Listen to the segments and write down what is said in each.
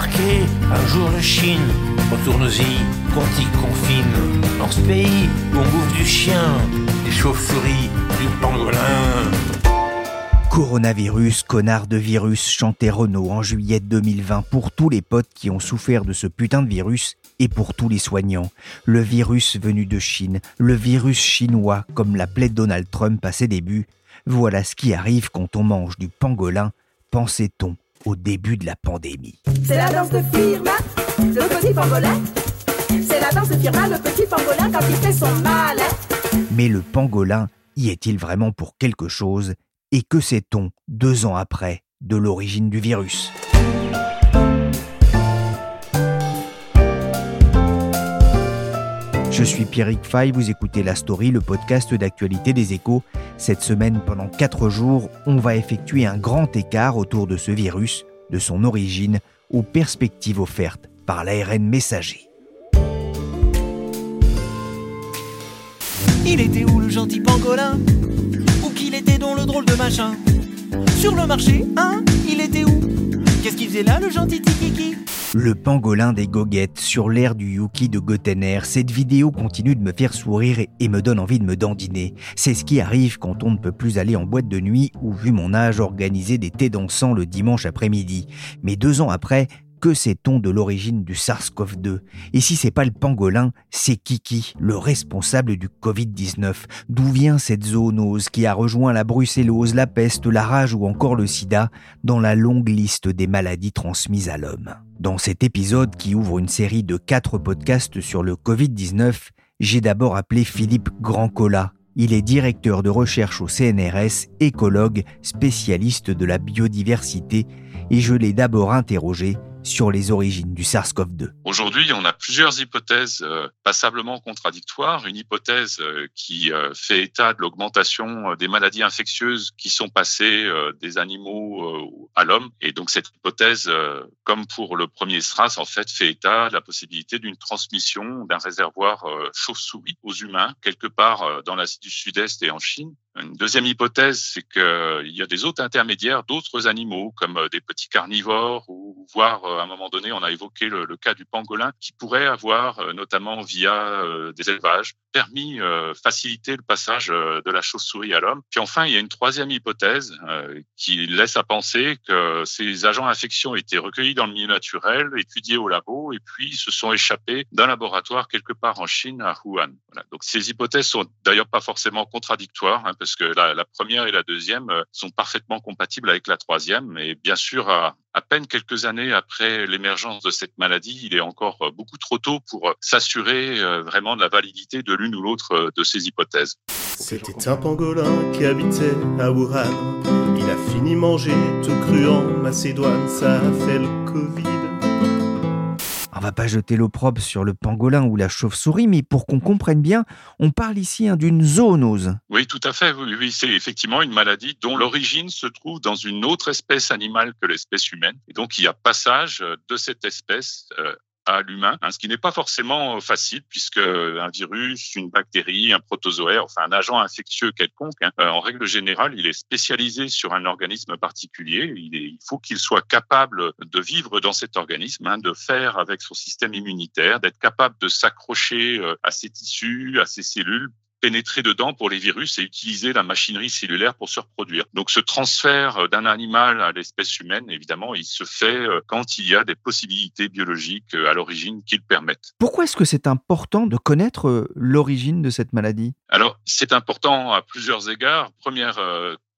Débarquer un jour de Chine. Retourne-y, qu'on t'y confine. Dans ce pays on bouffe du chien, des chauves-souris, du pangolin. Coronavirus, connard de virus, chantait Renault en juillet 2020 pour tous les potes qui ont souffert de ce putain de virus et pour tous les soignants. Le virus venu de Chine, le virus chinois, comme l'appelait Donald Trump à ses débuts. Voilà ce qui arrive quand on mange du pangolin, pensait-on au début de la pandémie. C'est la danse de Firma, le petit pangolin. C'est la danse de Firma, le petit pangolin quand il fait son mal. Mais le pangolin y est-il vraiment pour quelque chose Et que sait-on deux ans après de l'origine du virus? Je suis Pierrick Fay, vous écoutez La Story, le podcast d'actualité des échos. Cette semaine, pendant quatre jours, on va effectuer un grand écart autour de ce virus, de son origine aux perspectives offertes par l'ARN messager. Il était où le gentil pangolin Où qu'il était donc le drôle de machin Sur le marché, hein Il était où Qu'est-ce qu'il faisait là le gentil Tikiki le pangolin des goguettes sur l'air du Yuki de Gotener. Cette vidéo continue de me faire sourire et me donne envie de me dandiner. C'est ce qui arrive quand on ne peut plus aller en boîte de nuit ou, vu mon âge, organiser des thés dansants le dimanche après-midi. Mais deux ans après, que sait-on de l'origine du SARS-CoV-2 Et si c'est pas le pangolin, c'est Kiki, le responsable du Covid-19. D'où vient cette zoonose qui a rejoint la brucellose, la peste, la rage ou encore le sida dans la longue liste des maladies transmises à l'homme? Dans cet épisode qui ouvre une série de quatre podcasts sur le Covid-19, j'ai d'abord appelé Philippe Grandcola. Il est directeur de recherche au CNRS, écologue, spécialiste de la biodiversité, et je l'ai d'abord interrogé sur les origines du SARS-CoV-2. Aujourd'hui, on a plusieurs hypothèses euh, passablement contradictoires. Une hypothèse euh, qui euh, fait état de l'augmentation des maladies infectieuses qui sont passées des animaux à l'homme. Et donc cette hypothèse, comme pour le premier SRAS, en fait, fait état de la possibilité d'une transmission d'un réservoir chauve-souris aux humains quelque part dans l'Asie du Sud-Est et en Chine. Une deuxième hypothèse, c'est qu'il y a des hôtes intermédiaires d'autres animaux, comme euh, des petits carnivores, ou voire euh, à un moment donné, on a évoqué le, cas du pangolin, qui pourrait avoir, euh, notamment via des élevages, permis faciliter le passage de la chauve-souris à l'homme. Puis enfin, il y a une troisième hypothèse qui laisse à penser que ces agents infectieux été recueillis dans le milieu naturel, étudiés au labo, et puis se sont échappés d'un laboratoire quelque part en Chine, à Wuhan. Voilà. Donc ces hypothèses sont d'ailleurs pas forcément contradictoires. Hein, parce que la, première et la deuxième euh, sont parfaitement compatibles avec la troisième. Mais bien sûr, à, à peine quelques années après l'émergence de cette maladie, il est encore euh, beaucoup trop tôt pour euh, s'assurer vraiment de la validité de l'une ou l'autre de ces hypothèses. C'était un pangolin qui habitait à Wuhan. Il a fini manger tout cru en Macédoine, ça a fait le Covid. On va pas jeter l'opprobre sur le pangolin ou la chauve-souris, mais pour qu'on comprenne bien, on parle ici hein, d'une zoonose. Oui, tout à fait. Oui, c'est effectivement une maladie dont l'origine se trouve dans une autre espèce animale que l'espèce humaine. Et donc, il y a passage de cette espèce euh, à l'humain, hein, ce qui n'est pas forcément euh, facile puisque un virus, une bactérie, un protozoaire, enfin un agent infectieux quelconque, hein, euh, en règle générale, il est spécialisé sur un organisme particulier. Il, faut qu'il soit capable de vivre dans cet organisme, hein, de faire avec son système immunitaire, d'être capable de s'accrocher euh, à ses tissus, à ses cellules pénétrer dedans pour les virus et utiliser la machinerie cellulaire pour se reproduire. Donc ce transfert d'un animal à l'espèce humaine, évidemment, il se fait euh, quand il y a des possibilités biologiques euh, à l'origine qui le permettent. Pourquoi est-ce que c'est important de connaître euh, l'origine de cette maladie? Alors c'est important à plusieurs égards. Première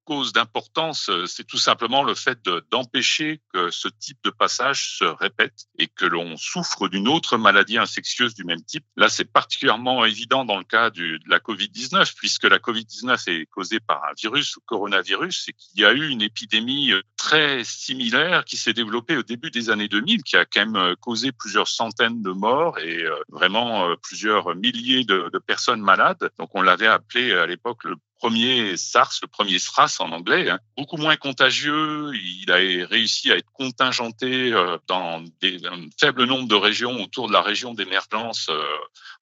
cause d'importance, euh, c'est tout simplement le fait d'empêcher que ce type de passage se répète et que l'on souffre d'une autre maladie infectieuse du même type. Là, c'est particulièrement évident dans le cas du, de la Covid-19, puisque la Covid-19 est causée par un virus ou coronavirus et qu'il y a eu une épidémie euh, très similaire qui s'est développée au début des années 2000, qui a quand même euh, causé plusieurs centaines de morts et vraiment plusieurs milliers de, de personnes malades. Donc, on l'avait appelé à l'époque le premier SARS, le premier SRAS en anglais, hein. beaucoup moins contagieux. Il a réussi à être contingenté euh, dans un faible nombre de régions autour de la région d'émergence euh,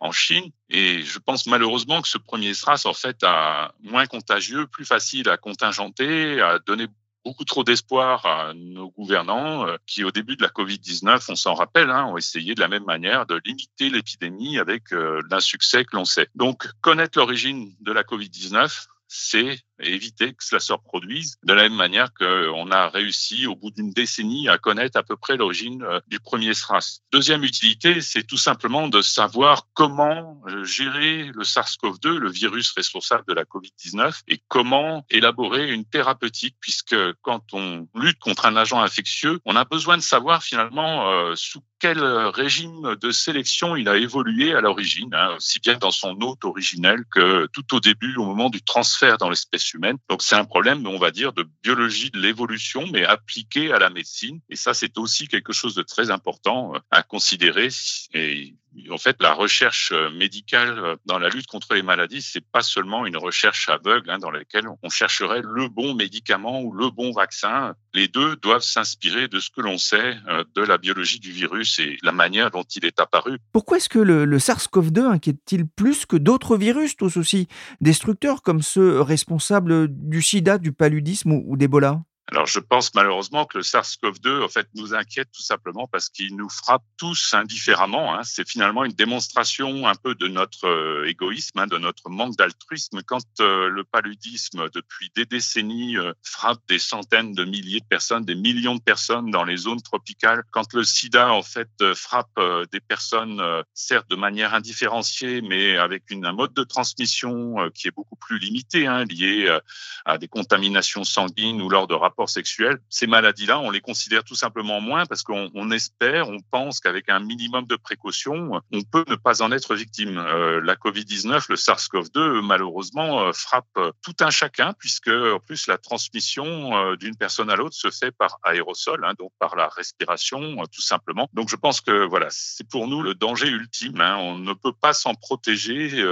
en Chine. Et je pense malheureusement que ce premier SRAS, en fait, a moins contagieux, plus facile à contingenter, a donné beaucoup trop d'espoir à nos gouvernants euh, qui, au début de la Covid-19, on s'en rappelle, hein, ont essayé de la même manière de limiter l'épidémie avec euh, l'insuccès que l'on sait. Donc, connaître l'origine de la Covid-19, c'est éviter que cela se reproduise de la même manière qu'on a réussi au bout d'une décennie à connaître à peu près l'origine euh, du premier SRAS. Deuxième utilité, c'est tout simplement de savoir comment euh, gérer le SARS-CoV-2, le virus responsable de la COVID-19, et comment élaborer une thérapeutique, puisque quand on lutte contre un agent infectieux, on a besoin de savoir finalement euh, sous quel régime de sélection il a évolué à l'origine, hein, aussi bien dans son hôte originel que tout au début, au moment du transfert dans l'espèce Donc c'est un problème, on va dire, de biologie de l'évolution, mais appliqué à la médecine. Et ça, c'est aussi quelque chose de très important euh, à considérer. En fait, la recherche euh, médicale euh, dans la lutte contre les maladies, c'est pas seulement une recherche aveugle hein, dans laquelle on chercherait le bon médicament ou le bon vaccin. Les deux doivent s'inspirer de ce que l'on sait de la biologie du virus et la manière dont il est apparu. Pourquoi est-ce que le, le SARS-CoV-2 inquiète-t-il plus que d'autres virus, tous aussi destructeurs comme ceux responsables du sida, du paludisme ou, ou d'Ebola? Alors, je pense malheureusement que le SARS-CoV-2, en fait, nous inquiète tout simplement parce qu'il nous frappe tous indifféremment. Hein. C'est finalement une démonstration un peu de notre euh, égoïsme, hein, de notre manque d'altruisme. Quand euh, le paludisme, depuis des décennies, euh, frappe des centaines de milliers de personnes, des millions de personnes dans les zones tropicales, quand le SIDA, en fait, frappe des personnes, certes de manière indifférenciée, mais avec un mode de transmission qui est beaucoup plus limité, hein, lié à des contaminations sanguines ou lors de rapports sexuels, ces maladies-là, on les considère tout simplement moins parce qu'on espère, on pense qu'avec un minimum de précautions, on peut ne pas en être victime. Euh, la Covid-19, le SARS-CoV-2, malheureusement, euh, frappe tout un chacun puisque, en plus, la transmission euh, d'une personne à l'autre se fait par aérosol, hein, donc par la respiration, tout simplement. Donc, je pense que voilà, c'est pour nous le danger ultime. Hein. On ne peut pas s'en protéger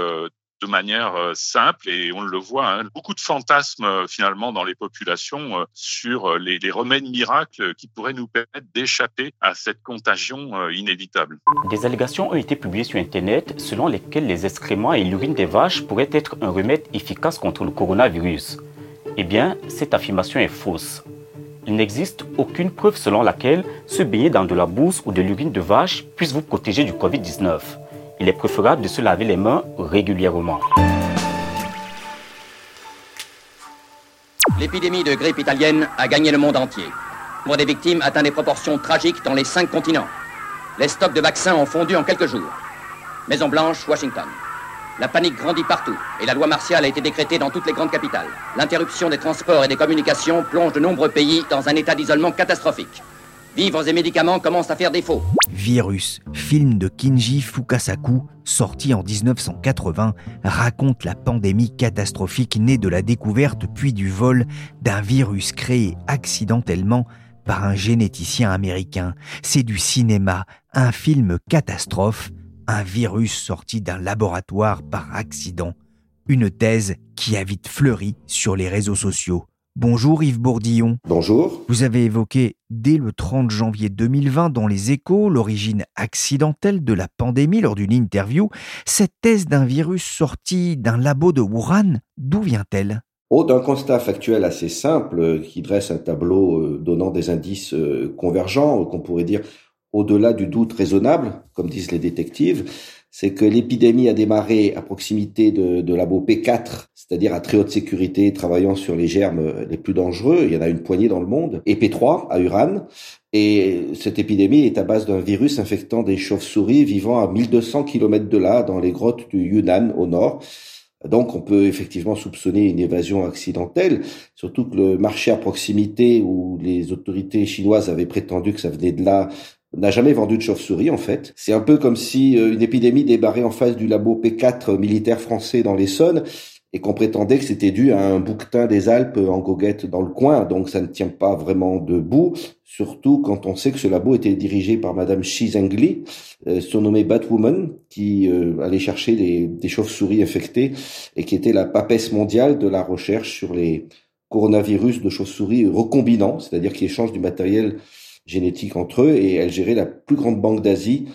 de manière euh, simple et on le voit, hein, beaucoup de fantasmes euh, finalement dans les populations euh, sur les, les, remèdes miracles qui pourraient nous permettre d'échapper à cette contagion inévitable. Des allégations ont été publiées sur Internet selon lesquelles les excréments et l'urine des vaches pourraient être un remède efficace contre le coronavirus. Eh bien, cette affirmation est fausse. Il n'existe aucune preuve selon laquelle se baigner dans de la bourse ou de l'urine de vache puisse vous protéger du Covid-19 il est préférable de se laver les mains régulièrement. L'épidémie de grippe italienne a gagné le monde entier. Le nombre des victimes atteint des proportions tragiques dans les cinq continents. Les stocks de vaccins ont fondu en quelques jours. Maison Blanche, Washington. La panique grandit partout et la loi martiale a été décrétée dans toutes les grandes capitales. L'interruption des transports et des communications plonge de nombreux pays dans un état d'isolement catastrophique. Vivres et médicaments commencent à faire défaut. Virus, film de Kinji Fukasaku, sorti en 1980, raconte la pandémie catastrophique née de la découverte puis du vol d'un virus créé accidentellement par un généticien américain. C'est du cinéma, un film catastrophe, un virus sorti d'un laboratoire par accident. Une thèse qui a vite fleuri sur les réseaux sociaux. Bonjour Yves Bourdillon. Bonjour. Vous avez évoqué dès le 30 janvier 2020 dans les échos l'origine accidentelle de la pandémie lors d'une interview. Cette thèse d'un virus sorti d'un labo de Wuhan, d'où vient-elle? Oh, d'un constat factuel assez simple euh, qui dresse un tableau euh, donnant des indices euh, convergents qu'on pourrait dire au-delà du doute raisonnable, comme disent les détectives c'est que l'épidémie a démarré à proximité de, de labo P4, c'est-à-dire à très haute sécurité, travaillant sur les germes les plus dangereux. Il y en a une poignée dans le monde. Et P3 à Uran. Et cette épidémie est à base d'un virus infectant des chauves-souris vivant à 1200 km de là, dans les grottes du Yunnan au nord. Donc on peut effectivement soupçonner une évasion accidentelle, surtout que le marché à proximité où les autorités chinoises avaient prétendu que ça venait de là n'a jamais vendu de chauve-souris en fait. C'est un peu comme si euh, une épidémie débarrait en face du labo P4 militaire français dans l'Essonne et qu'on prétendait que c'était dû à un bouquetin des Alpes en goguette dans le coin, donc ça ne tient pas vraiment debout, surtout quand on sait que ce labo était dirigé par Madame Xi Zhengli, euh, surnommée Batwoman, qui euh, allait chercher des chauves-souris infectées et qui était la papesse mondiale de la recherche sur les coronavirus de chauves-souris recombinants, c'est-à-dire qui échangent du matériel génétique entre eux, et elle gérait la plus grande banque d'Asie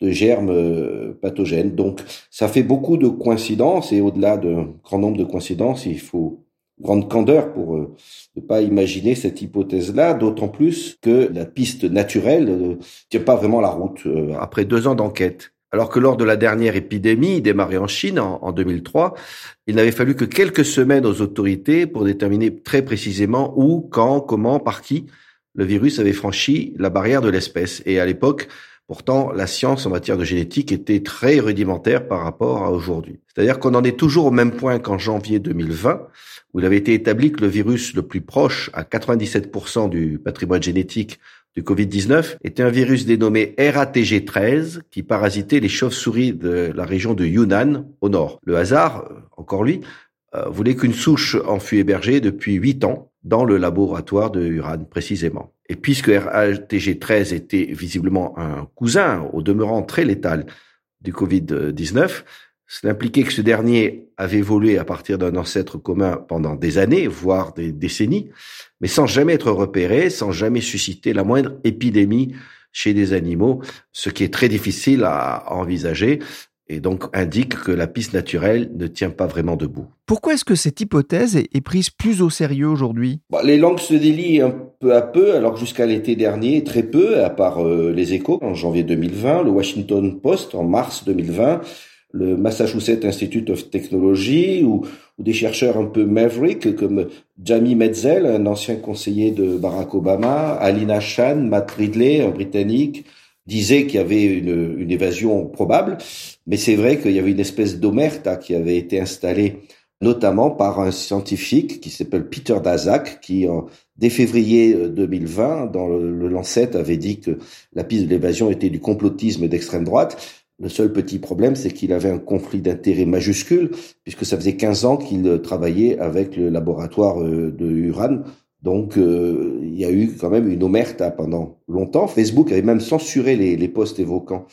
de germes euh, pathogènes. Donc, ça fait beaucoup de coïncidences et au-delà d'un grand nombre de coïncidences, il faut grande candeur pour euh, ne pas imaginer cette hypothèse-là, d'autant plus que la piste naturelle ne euh, tient pas vraiment la route après deux ans d'enquête. Alors que lors de la dernière épidémie démarrée en Chine en, en 2003, il n'avait fallu que quelques semaines aux autorités pour déterminer très précisément où, quand, comment, par qui le virus avait franchi la barrière de l'espèce. Et à l'époque, Pourtant, la science en matière de génétique était très rudimentaire par rapport à aujourd'hui. C'est-à-dire qu'on en est toujours au même point qu'en janvier 2020, où il avait été établi que le virus le plus proche, à 97% du patrimoine génétique du Covid-19, était un virus dénommé RATG13, qui parasitait les chauves-souris de la région de Yunnan, au nord. Le hasard, encore lui, euh, voulait qu'une souche en fût hébergée depuis huit ans dans le laboratoire de Uran, précisément. Et puisque RATG13 était visiblement un cousin, au demeurant très létal, du Covid-19, cela impliquait que ce dernier avait évolué à partir d'un ancêtre commun pendant des années, voire des décennies, mais sans jamais être repéré, sans jamais susciter la moindre épidémie chez des animaux, ce qui est très difficile à envisager et donc indique que la piste naturelle ne tient pas vraiment debout. Pourquoi est-ce que cette hypothèse est prise plus au sérieux aujourd'hui? Bah, Les langues se délient un peu à peu, alors jusqu'à l'été dernier, très peu, à part euh, les échos en janvier 2020, le Washington Post en mars 2020, le Massachusetts Institute of Technology ou, des chercheurs un peu maverick comme Jamie Metzel, un ancien conseiller de Barack Obama, Alina Chan, Matt Ridley, un Britannique, disait qu'il y avait une, une, évasion probable, mais c'est vrai qu'il y avait une espèce d'omerta qui avait été installée notamment par un scientifique qui s'appelle Peter Daszak, qui en, dès février 2020, dans le, Lancet, avait dit que la piste de l'évasion était du complotisme d'extrême droite. Le seul petit problème, c'est qu'il avait un conflit d'intérêts majuscule, puisque ça faisait 15 ans qu'il travaillait avec le laboratoire euh, de Uran donc, euh, il y a eu quand même une omerta pendant longtemps. Facebook avait même censuré les, les posts évoquant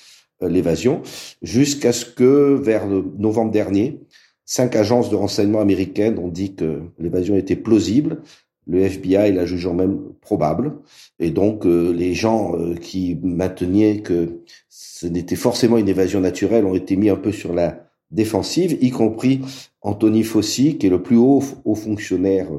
euh, l'évasion, jusqu'à ce que, vers le novembre dernier, cinq agences de renseignement américaines ont dit que l'évasion était plausible. Le FBI la jugeant même probable. Et donc, euh, les gens qui maintenaient que ce n'était forcément une évasion naturelle ont été mis un peu sur la défensive, y compris Anthony Fauci, qui est le plus haut, haut fonctionnaire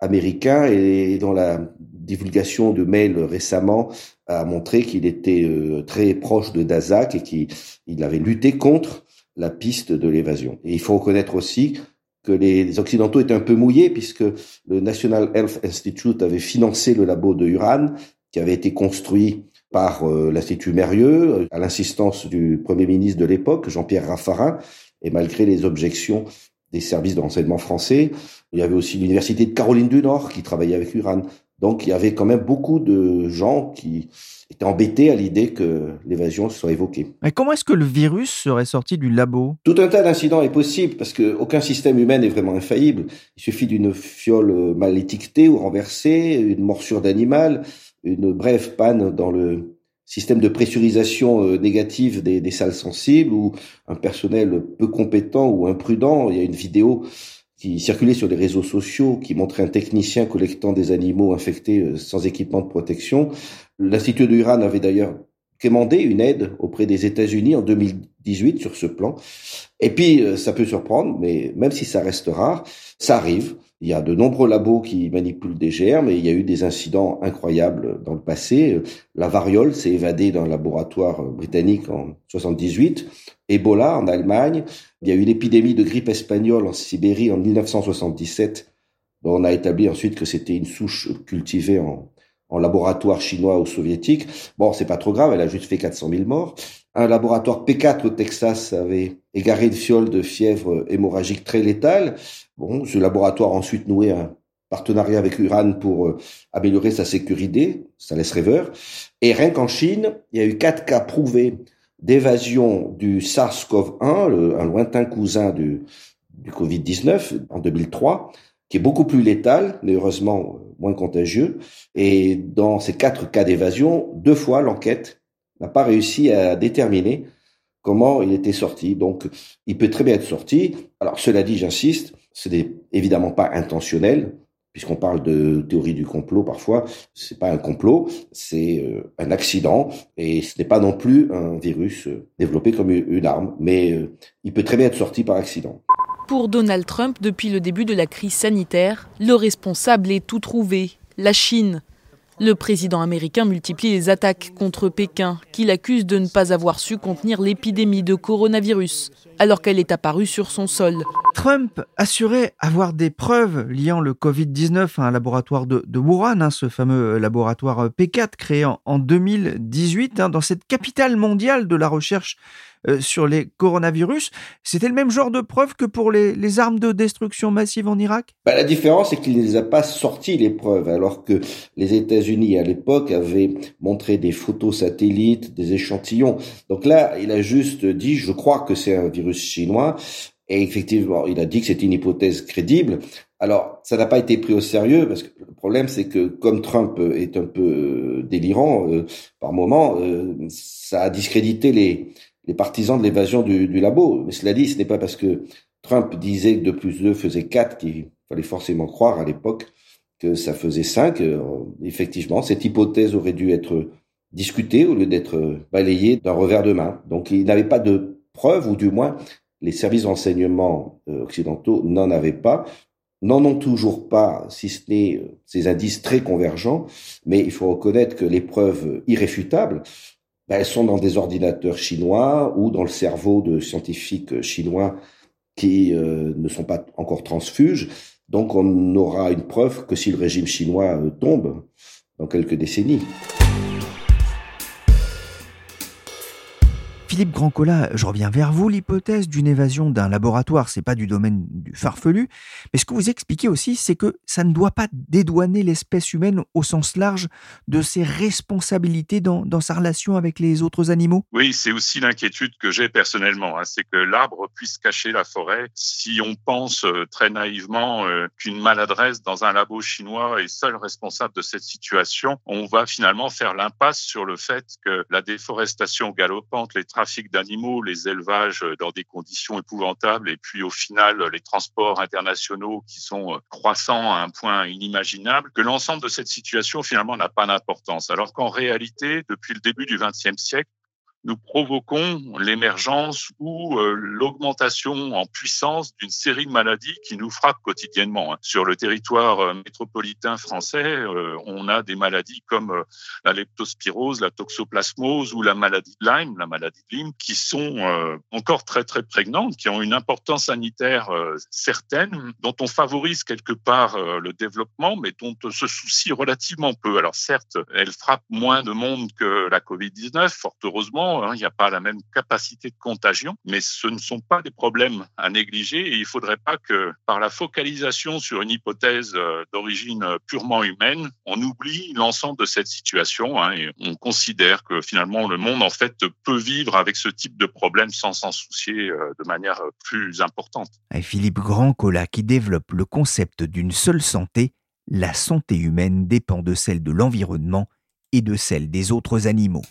américain et dans la divulgation de mails récemment a montré qu'il était euh, très proche de Dazak et qu'il avait lutté contre la piste de l'évasion. Et il faut reconnaître aussi que les Occidentaux étaient un peu mouillés puisque le National Health Institute avait financé le labo de Uran qui avait été construit par euh, l'Institut Mérieux à l'insistance du Premier ministre de l'époque, Jean-Pierre Raffarin, et malgré les objections des services de renseignement français. Il y avait aussi l'université de Caroline du Nord qui travaillait avec Uran. Donc il y avait quand même beaucoup de gens qui étaient embêtés à l'idée que l'évasion soit évoquée. Mais comment est-ce que le virus serait sorti du labo? Tout un tas d'incidents est possible parce qu'aucun système humain n'est vraiment infaillible. Il suffit d'une fiole mal étiquetée ou renversée, une morsure d'animal, une brève panne dans le système de pressurisation euh, négative des, salles sensibles ou un personnel peu compétent ou imprudent. Il y a une vidéo qui circulait sur les réseaux sociaux qui montrait un technicien collectant des animaux infectés euh, sans équipement de protection. L'Institut de Uran avait d'ailleurs commandé une aide auprès des États-Unis en 2018 sur ce plan. Et puis, euh, ça peut surprendre, mais même si ça reste rare, ça arrive. Il y a de nombreux labos qui manipulent des germes et il y a eu des incidents incroyables dans le passé. La variole s'est évadée d'un laboratoire britannique en 78. Ebola en Allemagne. Il y a eu l'épidémie de grippe espagnole en Sibérie en 1977 dont on a établi ensuite que c'était une souche cultivée en, en laboratoire chinois ou soviétique. Bon, c'est pas trop grave, elle a juste fait 400 000 morts. Un laboratoire P4 au Texas avait égaré une fiole de fièvre hémorragique très létale. Bon, ce laboratoire a ensuite noué un partenariat avec Uran pour euh, améliorer sa sécurité, ça laisse rêveur. Et rien qu'en Chine, il y a eu quatre cas prouvés d'évasion du SARS-CoV-1, un lointain cousin du, du Covid-19 en 2003, qui est beaucoup plus létal, mais heureusement moins contagieux. Et dans ces quatre cas d'évasion, deux fois l'enquête n'a pas réussi à déterminer comment il était sorti. Donc, il peut très bien être sorti. Alors, cela dit, j'insiste, ce n'est évidemment pas intentionnel, puisqu'on parle de théorie du complot parfois. C'est pas un complot, c'est euh, un accident, et ce n'est pas non plus un virus euh, développé comme une arme, mais euh, il peut très bien être sorti par accident. Pour Donald Trump, depuis le début de la crise sanitaire, le responsable est tout trouvé, la Chine. Le président américain multiplie les attaques contre Pékin, qu'il accuse de ne pas avoir su contenir l'épidémie de coronavirus, alors qu'elle est apparue sur son sol. Trump assurait avoir des preuves liant le Covid-19 à un laboratoire de, Wuhan, hein, ce fameux laboratoire P4 créé en, 2018 hein, dans cette capitale mondiale de la recherche euh, sur les coronavirus. C'était le même genre de preuve que pour les, armes de destruction massive en Irak? Bah, La différence, c'est qu'il ne les a pas sorti les preuves, alors que les États-Unis, à l'époque, avaient montré des photos satellites, des échantillons. Donc là, il a juste dit, je crois que c'est un virus chinois. Et effectivement, il a dit que c'est une hypothèse crédible. Alors, ça n'a pas été pris au sérieux parce que le problème, c'est que comme Trump est un peu délirant euh, par moment, euh, ça a discrédité les, les partisans de l'évasion du, labo. Mais cela dit, ce n'est pas parce que Trump disait que 2 plus 2 faisait 4 qu'il fallait forcément croire à l'époque que ça faisait 5. Euh, effectivement, cette hypothèse aurait dû être discutée au lieu d'être balayée d'un revers de main. Donc il n'avait pas de preuves, ou du moins les services d'enseignement euh, occidentaux n'en avaient pas, n'en ont toujours pas, si ce n'est euh, ces indices très convergents, mais il faut reconnaître que les preuves irréfutables, ben, elles sont dans des ordinateurs chinois ou dans le cerveau de scientifiques chinois qui euh, ne sont pas encore transfuges. Donc on n'aura une preuve que si le régime chinois euh, tombe dans quelques décennies. Philippe Grandcola, je reviens vers vous. L'hypothèse d'une évasion d'un laboratoire, c'est pas du domaine du farfelu. Mais ce que vous expliquez aussi, c'est que ça ne doit pas dédouaner l'espèce humaine au sens large de ses responsabilités dans, sa relation avec les autres animaux. Oui, c'est aussi l'inquiétude que j'ai personnellement. Hein. c'est que l'arbre puisse cacher la forêt. Si on pense euh, très naïvement euh, qu'une maladresse dans un labo chinois est seule responsable de cette situation, on va finalement faire l'impasse sur le fait que la déforestation galopante, les trafics d'animaux, les élevages dans des conditions épouvantables et puis au final les transports internationaux qui sont euh, croissants à un point inimaginable, que l'ensemble de cette situation finalement n'a pas d'importance. Alors qu'en réalité, depuis le début du XXe siècle, nous provoquons l'émergence ou euh, l'augmentation en puissance d'une série de maladies qui nous frappent quotidiennement. Hein. Sur le territoire euh, métropolitain français, euh, on a des maladies comme la leptospirose, la toxoplasmose ou la maladie de Lyme, la maladie de Lyme, qui sont encore très très prégnantes, qui ont une importance sanitaire certaine, dont on favorise quelque part le développement, mais dont on se soucie relativement peu. Alors certes, elles frappent moins de monde que la Covid-19, fort heureusement, Hein, il n'y a pas la même capacité de contagion, mais ce ne sont pas des problèmes à négliger et il ne faudrait pas que par la focalisation sur une hypothèse euh, d'origine purement humaine, on oublie l'ensemble de cette situation hein, et on considère que finalement le monde en fait peut vivre avec ce type de problème sans s'en soucier euh, de manière plus importante. Et Philippe Grandcola qui développe le concept d'une seule santé, la santé humaine dépend de celle de l'environnement et de celle des autres animaux.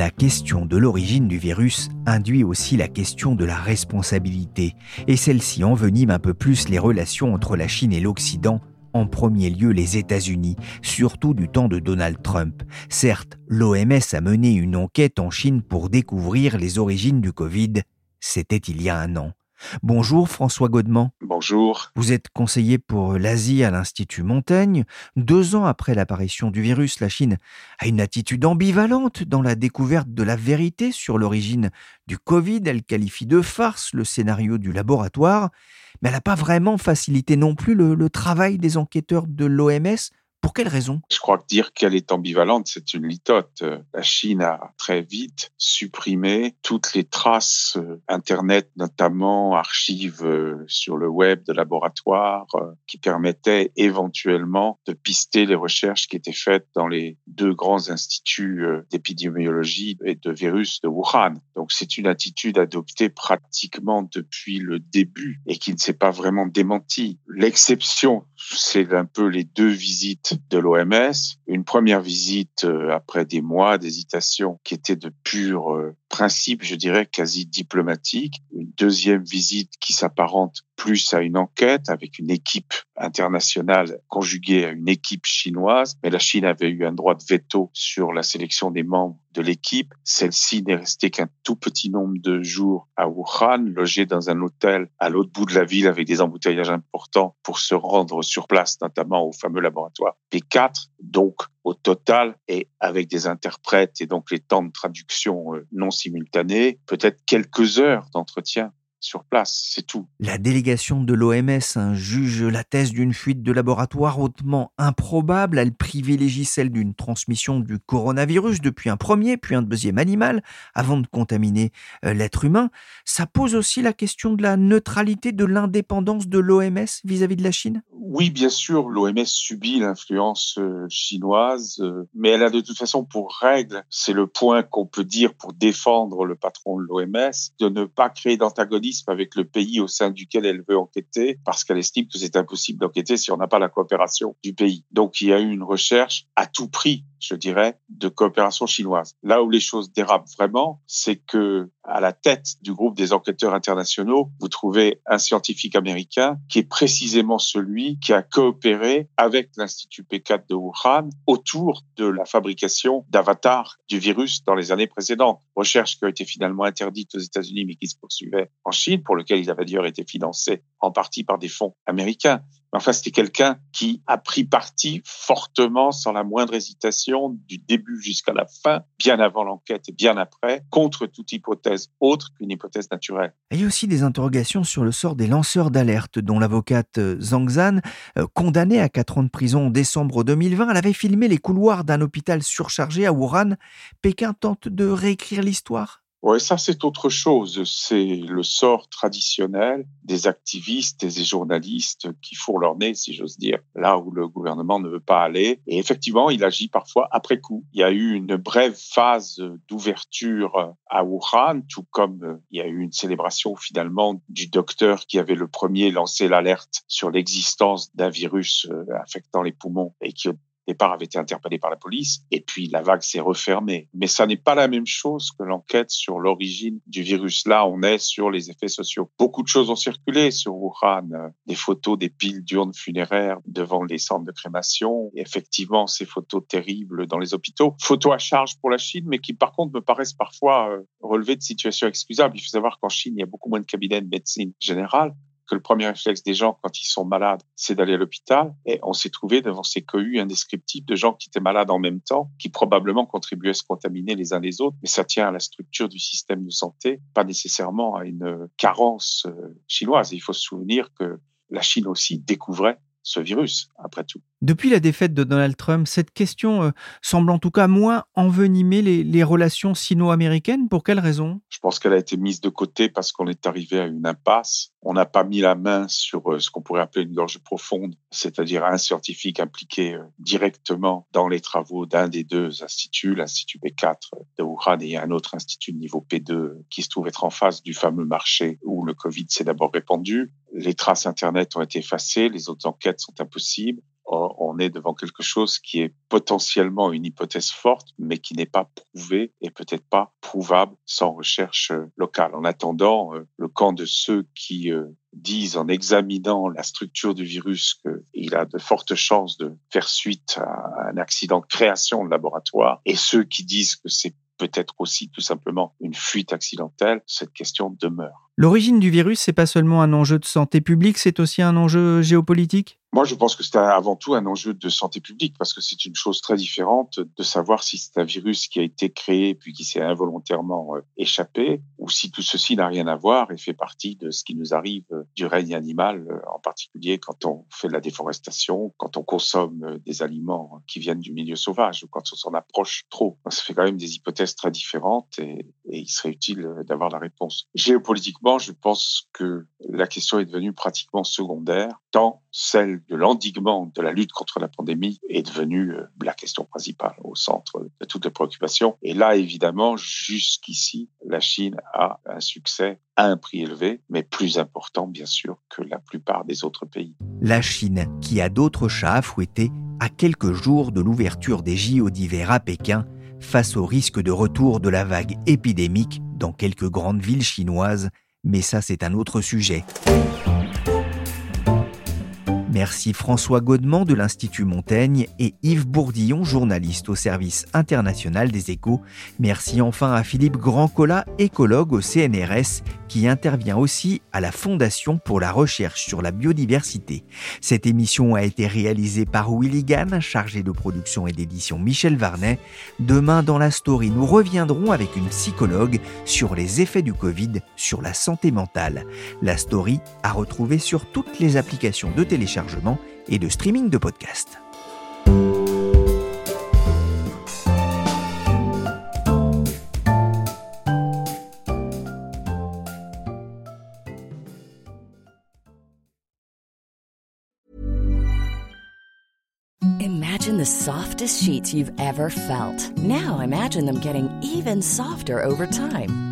La question de l'origine du virus induit aussi la question de la responsabilité, et celle-ci envenime un peu plus les relations entre la Chine et l'Occident, en premier lieu les États-Unis, surtout du temps de Donald Trump. Certes, l'OMS a mené une enquête en Chine pour découvrir les origines du Covid, c'était il y a un an. Bonjour François Godement. Bonjour. Vous êtes conseiller pour l'Asie à l'Institut Montaigne. Deux ans après l'apparition du virus, la Chine a une attitude ambivalente dans la découverte de la vérité sur l'origine du Covid. Elle qualifie de farce le scénario du laboratoire, mais elle n'a pas vraiment facilité non plus le, le travail des enquêteurs de l'OMS pour quelle raison? Je crois que dire qu'elle est ambivalente, c'est une litote. La Chine a très vite supprimé toutes les traces euh, Internet, notamment archives euh, sur le web de laboratoires, euh, qui permettaient éventuellement de pister les recherches qui étaient faites dans les deux grands instituts d'épidémiologie et de virus de Wuhan. Donc c'est une attitude adoptée pratiquement depuis le début et qui ne s'est pas vraiment démentie. L'exception, c'est un peu les deux visites de l'OMS, une première visite euh, après des mois d'hésitation qui était de pur euh, principe, je dirais, quasi diplomatique, une deuxième visite qui s'apparente plus à une enquête avec une équipe internationale conjuguée à une équipe chinoise. Mais la Chine avait eu un droit de veto sur la sélection des membres de l'équipe. Celle-ci n'est restée qu'un tout petit nombre de jours à Wuhan, logée dans un hôtel à l'autre bout de la ville avec des embouteillages importants pour se rendre sur place, notamment au fameux laboratoire P4. Donc, au total, et avec des interprètes et donc les temps de traduction euh, non simultanés, peut-être quelques heures d'entretien sur place, c'est tout. La délégation de l'OMS juge la thèse d'une fuite de laboratoire hautement improbable. Elle privilégie celle d'une transmission du coronavirus depuis un premier puis un deuxième animal avant de contaminer euh, l'être humain. Ça pose aussi la question de la neutralité, de l'indépendance de l'OMS vis-à-vis de la Chine? Oui, bien sûr, l'OMS subit l'influence euh, chinoise, euh, mais elle a de toute façon pour règle, c'est le point qu'on peut dire pour défendre le patron de l'OMS, de ne pas créer d'antagonisme avec le pays au sein duquel elle veut enquêter, parce qu'elle estime que c'est impossible d'enquêter si on n'a pas la coopération du pays. Donc il y a eu une recherche à tout prix je dirais, de coopération chinoise. Là où les choses dérapent vraiment, c'est que à la tête du groupe des enquêteurs internationaux, vous trouvez un scientifique américain qui est précisément celui qui a coopéré avec l'Institut P4 de Wuhan autour de la fabrication d'avatars du virus dans les années précédentes. Recherche qui a été finalement interdite aux États-Unis mais qui se poursuivait en Chine, pour lequel il avait d'ailleurs été financé en partie par des fonds américains. Enfin, c'était quelqu'un qui a pris parti fortement, sans la moindre hésitation, du début jusqu'à la fin, bien avant l'enquête et bien après, contre toute hypothèse autre qu'une hypothèse naturelle. Il y a aussi des interrogations sur le sort des lanceurs d'alerte, dont l'avocate euh, Zhang Zhan, euh, condamnée à 4 ans de prison en décembre 2020, elle avait filmé les couloirs d'un hôpital surchargé à Wuhan. Pékin tente de réécrire l'histoire? Oui, ça c'est autre chose. C'est le sort traditionnel des activistes et des journalistes qui fourrent leur nez, si j'ose dire, là où le gouvernement ne veut pas aller. Et effectivement, il agit parfois après coup. Il y a eu une brève phase d'ouverture à Wuhan, tout comme il y a eu une célébration finalement du docteur qui avait le premier lancé l'alerte sur l'existence d'un virus euh, affectant les poumons et qui départ avait été interpellé par la police et puis la vague s'est refermée. Mais ça n'est pas la même chose que l'enquête sur l'origine du virus. Là, on est sur les effets sociaux. Beaucoup de choses ont circulé sur Wuhan, des photos des piles d'urnes funéraires devant les centres de crémation et effectivement ces photos terribles dans les hôpitaux. Photos à charge pour la Chine, mais qui par contre me paraissent parfois euh, relever de situations excusables. Il faut savoir qu'en Chine, il y a beaucoup moins de cabinets de médecine générale que le premier réflexe des gens quand ils sont malades, c'est d'aller à l'hôpital. Et on s'est trouvé devant ces cohues indescriptibles de gens qui étaient malades en même temps, qui probablement contribuaient à se contaminer les uns les autres. Mais ça tient à la structure du système de santé, pas nécessairement à une carence euh, chinoise. il faut se souvenir que la Chine aussi découvrait ce virus, après tout. Depuis la défaite de Donald Trump, cette question euh, semble en tout cas moins envenimer les, relations sino-américaines. Pour quelle raison? Je pense qu'elle a été mise de côté parce qu'on est arrivé à une impasse. On n'a pas mis la main sur euh, ce qu'on pourrait appeler une gorge profonde, c'est-à-dire un scientifique impliqué euh, directement dans les travaux d'un des deux instituts, l'Institut P4 de Wuhan et un autre institut de niveau P2 qui se trouve être en face du fameux marché où le Covid s'est d'abord répandu. Les traces Internet ont été effacées, les autres enquêtes sont impossibles on est devant quelque chose qui est potentiellement une hypothèse forte, mais qui n'est pas prouvée et peut-être pas prouvable sans recherche euh, locale. En attendant, euh, le camp de ceux qui euh, disent en examinant la structure du virus qu'il a de fortes chances de faire suite à un accident de création de laboratoire, et ceux qui disent que c'est peut-être aussi tout simplement une fuite accidentelle, cette question demeure. L'origine du virus, c'est pas seulement un enjeu de santé publique, c'est aussi un enjeu géopolitique? Moi, je pense que c'est avant tout un enjeu de santé publique parce que c'est une chose très différente de savoir si c'est un virus qui a été créé puis qui s'est involontairement euh, échappé ou si tout ceci n'a rien à voir et fait partie de ce qui nous arrive euh, du règne animal, euh, en particulier quand on fait de la déforestation, quand on consomme des aliments qui viennent du milieu sauvage ou quand on s'en approche trop. Ça fait quand même des hypothèses très différentes et, et il serait utile d'avoir la réponse. Géopolitiquement, je pense que la question est devenue pratiquement secondaire, tant celle de l'endiguement de la lutte contre la pandémie est devenue euh, la question principale au centre de toutes les préoccupations. Et là, évidemment, jusqu'ici, la Chine a un succès à un prix élevé, mais plus important, bien sûr, que la plupart des autres pays. La Chine, qui a d'autres chats à fouetter, à quelques jours de l'ouverture des JO d'hiver à Pékin, face au risque de retour de la vague épidémique dans quelques grandes villes chinoises, mais ça c'est un autre sujet. Merci François Godement de l'Institut Montaigne et Yves Bourdillon, journaliste au service international des échos. Merci enfin à Philippe Grandcola, écologue au CNRS, qui intervient aussi à la Fondation pour la recherche sur la biodiversité. Cette émission a été réalisée par Willy Gann, chargé de production et d'édition Michel Varnet. Demain, dans la story, nous reviendrons avec une psychologue sur les effets du Covid sur la santé mentale. La story à retrouver sur toutes les applications de téléchargement et de streaming de podcasts. Imagine the softest sheets you've ever felt. Now imagine them getting even softer over time.